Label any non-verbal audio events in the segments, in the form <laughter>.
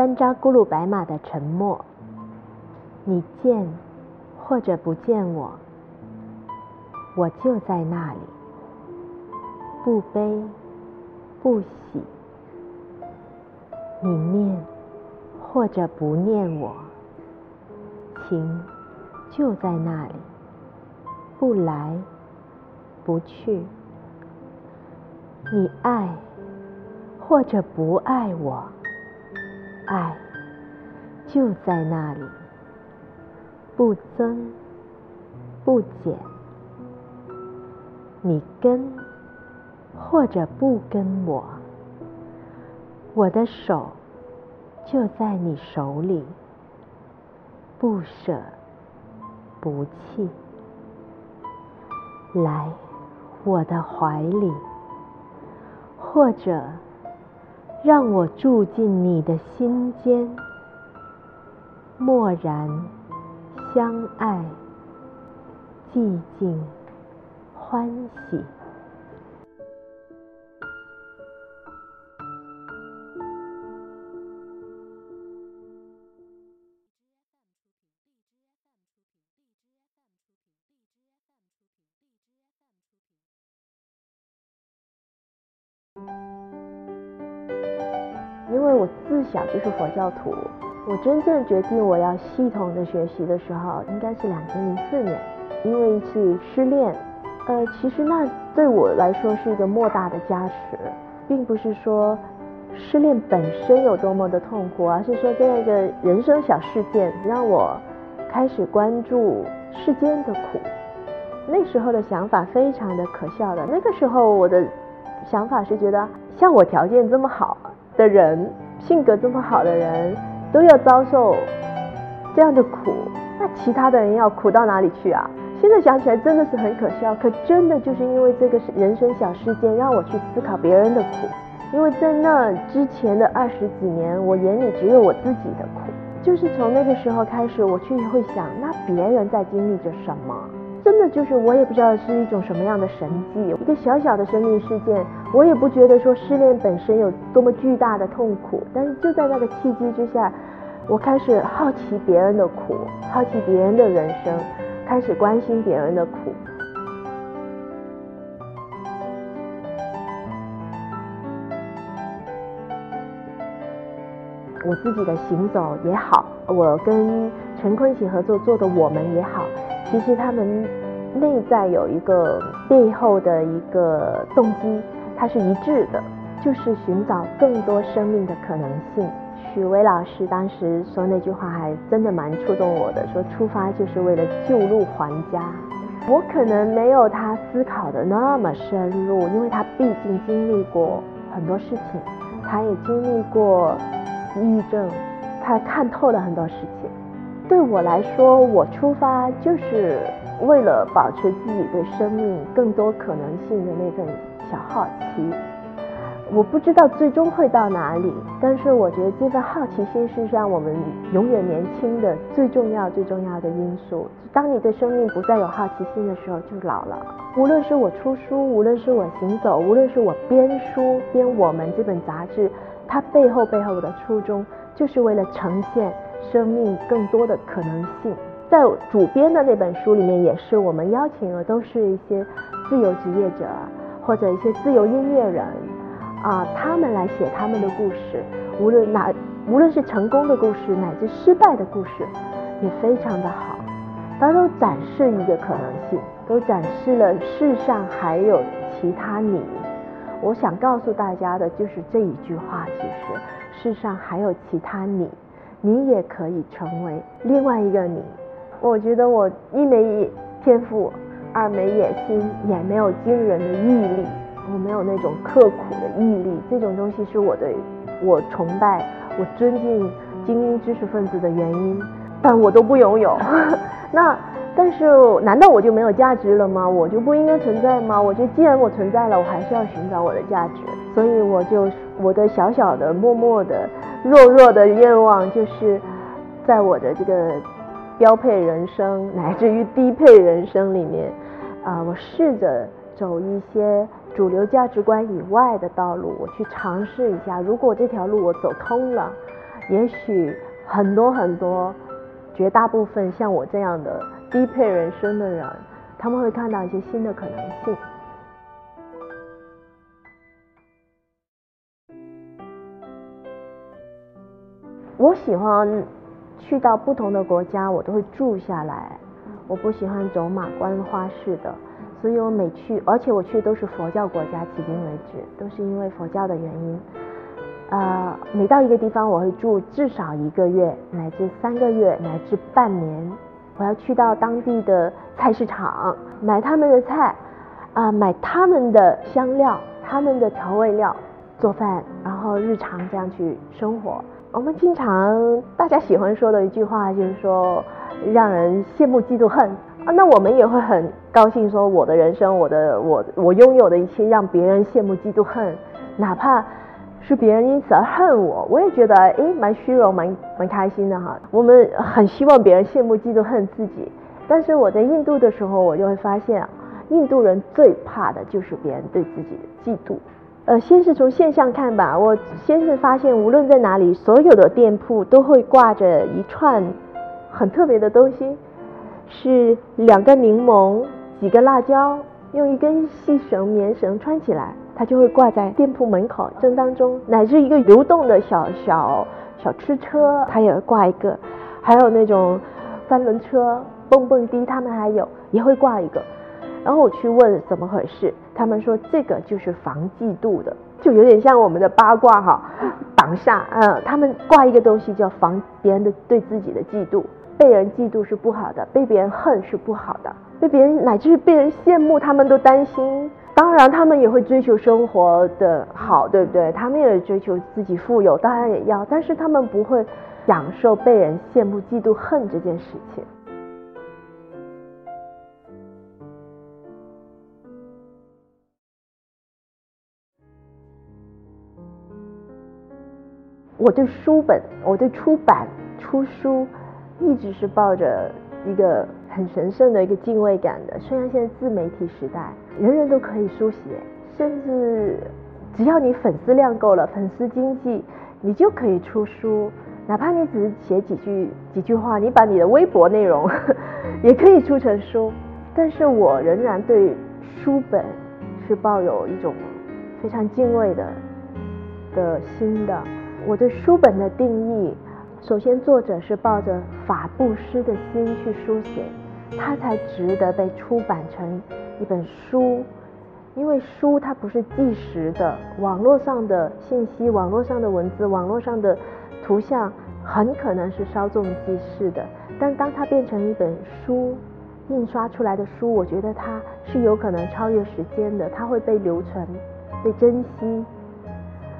翻扎咕噜白马的沉默。你见或者不见我，我就在那里，不悲不喜。你念或者不念我，情就在那里，不来不去。你爱或者不爱我，爱就在那里，不增不减。你跟或者不跟我，我的手就在你手里，不舍不弃。来我的怀里。或者让我住进你的心间，默然相爱，寂静欢喜。因为我自小就是佛教徒，我真正决定我要系统的学习的时候，应该是两千零四年，因为一次失恋，呃，其实那对我来说是一个莫大的加持，并不是说失恋本身有多么的痛苦，而是说这样一个人生小事件让我开始关注世间的苦。那时候的想法非常的可笑的，那个时候我的想法是觉得，像我条件这么好。的人，性格这么好的人，都要遭受这样的苦，那其他的人要苦到哪里去啊？现在想起来真的是很可笑，可真的就是因为这个人生小事件，让我去思考别人的苦。因为在那之前的二十几年，我眼里只有我自己的苦，就是从那个时候开始，我去会想，那别人在经历着什么？真的就是我也不知道是一种什么样的神迹，一个小小的生命事件，我也不觉得说失恋本身有多么巨大的痛苦，但是就在那个契机之下，我开始好奇别人的苦，好奇别人的人生，开始关心别人的苦。我自己的行走也好，我跟陈坤一起合作做的我们也好。其实他们内在有一个背后的一个动机，它是一致的，就是寻找更多生命的可能性。许巍老师当时说那句话还真的蛮触动我的，说出发就是为了救路还家。我可能没有他思考的那么深入，因为他毕竟经历过很多事情，他也经历过抑郁症，他看透了很多事情。对我来说，我出发就是为了保持自己对生命更多可能性的那份小好奇。我不知道最终会到哪里，但是我觉得这份好奇心是让我们永远年轻的最重要、最重要的因素。当你对生命不再有好奇心的时候，就老了。无论是我出书，无论是我行走，无论是我编书、编我们这本杂志，它背后背后的初衷，就是为了呈现。生命更多的可能性，在主编的那本书里面，也是我们邀请的都是一些自由职业者或者一些自由音乐人啊，他们来写他们的故事，无论哪无论是成功的故事乃至失败的故事，也非常的好，大家都展示一个可能性，都展示了世上还有其他你。我想告诉大家的就是这一句话，其实世上还有其他你。你也可以成为另外一个你。我觉得我一没天赋，二没野心，也没有惊人的毅力。我没有那种刻苦的毅力，这种东西是我的我崇拜、我尊敬精英知识分子的原因，但我都不拥有。<laughs> 那但是难道我就没有价值了吗？我就不应该存在吗？我觉得既然我存在了，我还是要寻找我的价值。所以我就我的小小的、默默的。弱弱的愿望就是，在我的这个标配人生乃至于低配人生里面，啊，我试着走一些主流价值观以外的道路，我去尝试一下。如果这条路我走通了，也许很多很多，绝大部分像我这样的低配人生的人，他们会看到一些新的可能性。我喜欢去到不同的国家，我都会住下来。我不喜欢走马观花式的，所以我每去，而且我去都是佛教国家，迄今为止都是因为佛教的原因。呃，每到一个地方，我会住至少一个月，乃至三个月，乃至半年。我要去到当地的菜市场买他们的菜，啊，买他们的香料、他们的调味料做饭，然后日常这样去生活。我们经常大家喜欢说的一句话就是说，让人羡慕嫉妒恨啊。那我们也会很高兴说，我的人生，我的我我拥有的一切，让别人羡慕嫉妒恨，哪怕是别人因此而恨我，我也觉得哎，蛮虚荣，蛮蛮开心的哈。我们很希望别人羡慕嫉妒恨自己，但是我在印度的时候，我就会发现，印度人最怕的就是别人对自己的嫉妒。呃，先是从现象看吧，我先是发现，无论在哪里，所有的店铺都会挂着一串很特别的东西，是两个柠檬、几个辣椒，用一根细绳、棉绳穿起来，它就会挂在店铺门口正当中，乃至一个流动的小小小吃车，它也会挂一个，还有那种三轮车、蹦蹦迪，他们还有也会挂一个。然后我去问怎么回事，他们说这个就是防嫉妒的，就有点像我们的八卦哈，挡煞。嗯，他们挂一个东西叫防别人的对自己的嫉妒，被人嫉妒是不好的，被别人恨是不好的，被别人乃至被人羡慕，他们都担心。当然，他们也会追求生活的好，对不对？他们也追求自己富有，当然也要，但是他们不会享受被人羡慕、嫉妒、恨这件事情。我对书本，我对出版、出书，一直是抱着一个很神圣的一个敬畏感的。虽然现在自媒体时代，人人都可以书写，甚至只要你粉丝量够了，粉丝经济，你就可以出书。哪怕你只是写几句几句话，你把你的微博内容 <laughs> 也可以出成书。但是我仍然对书本是抱有一种非常敬畏的的心的。我对书本的定义，首先作者是抱着法布施的心去书写，它才值得被出版成一本书。因为书它不是即时的，网络上的信息、网络上的文字、网络上的图像，很可能是稍纵即逝的。但当它变成一本书，印刷出来的书，我觉得它是有可能超越时间的，它会被留存、被珍惜、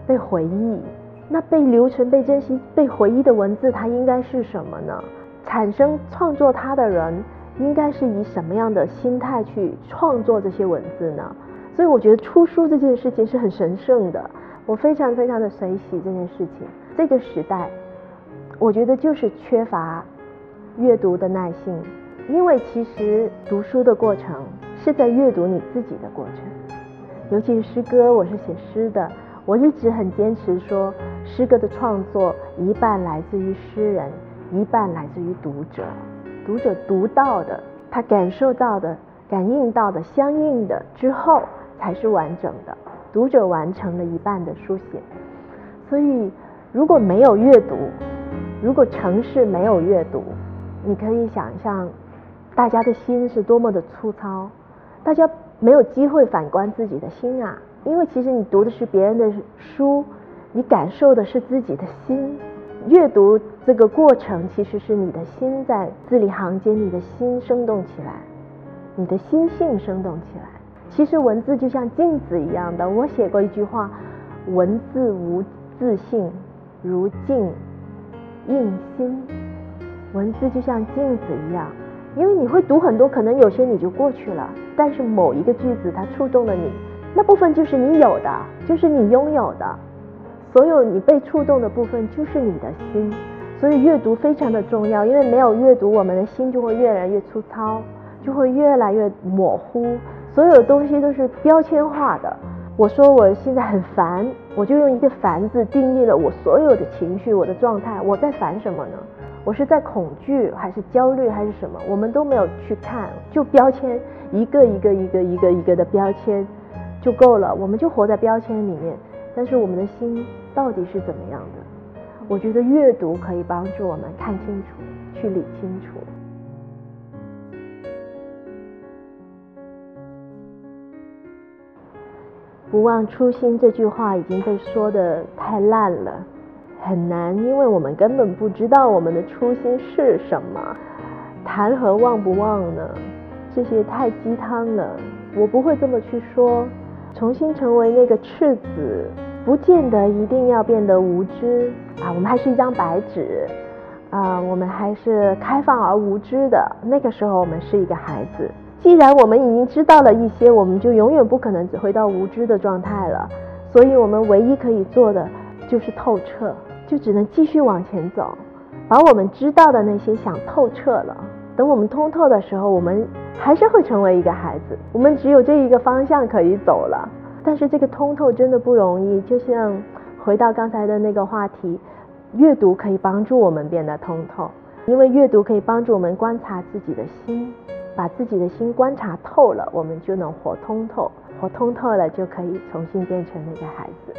被回忆。那被留存、被珍惜、被回忆的文字，它应该是什么呢？产生创作它的人，应该是以什么样的心态去创作这些文字呢？所以我觉得出书这件事情是很神圣的，我非常非常的随喜这件事情。这个时代，我觉得就是缺乏阅读的耐性，因为其实读书的过程是在阅读你自己的过程，尤其是诗歌，我是写诗的。我一直很坚持说，诗歌的创作一半来自于诗人，一半来自于读者。读者读到的，他感受到的、感应到的、相应的之后，才是完整的。读者完成了一半的书写。所以，如果没有阅读，如果城市没有阅读，你可以想象，大家的心是多么的粗糙，大家没有机会反观自己的心啊。因为其实你读的是别人的书，你感受的是自己的心。阅读这个过程其实是你的心在字里行间，你的心生动起来，你的心性生动起来。其实文字就像镜子一样的。我写过一句话：文字无自信，如镜映心。文字就像镜子一样，因为你会读很多，可能有些你就过去了，但是某一个句子它触动了你。那部分就是你有的，就是你拥有的，所有你被触动的部分就是你的心，所以阅读非常的重要，因为没有阅读，我们的心就会越来越粗糙，就会越来越模糊，所有的东西都是标签化的。我说我现在很烦，我就用一个烦字定义了我所有的情绪，我的状态。我在烦什么呢？我是在恐惧，还是焦虑，还是什么？我们都没有去看，就标签一个一个一个一个一个的标签就够了。我们就活在标签里面，但是我们的心到底是怎么样的？我觉得阅读可以帮助我们看清楚，去理清楚。不忘初心这句话已经被说的太烂了，很难，因为我们根本不知道我们的初心是什么。谈何忘不忘呢？这些太鸡汤了，我不会这么去说。重新成为那个赤子，不见得一定要变得无知啊，我们还是一张白纸啊，我们还是开放而无知的。那个时候，我们是一个孩子。既然我们已经知道了一些，我们就永远不可能回到无知的状态了。所以，我们唯一可以做的就是透彻，就只能继续往前走，把我们知道的那些想透彻了。等我们通透的时候，我们还是会成为一个孩子。我们只有这一个方向可以走了。但是这个通透真的不容易。就像回到刚才的那个话题，阅读可以帮助我们变得通透，因为阅读可以帮助我们观察自己的心。把自己的心观察透了，我们就能活通透，活通透了就可以重新变成那个孩子。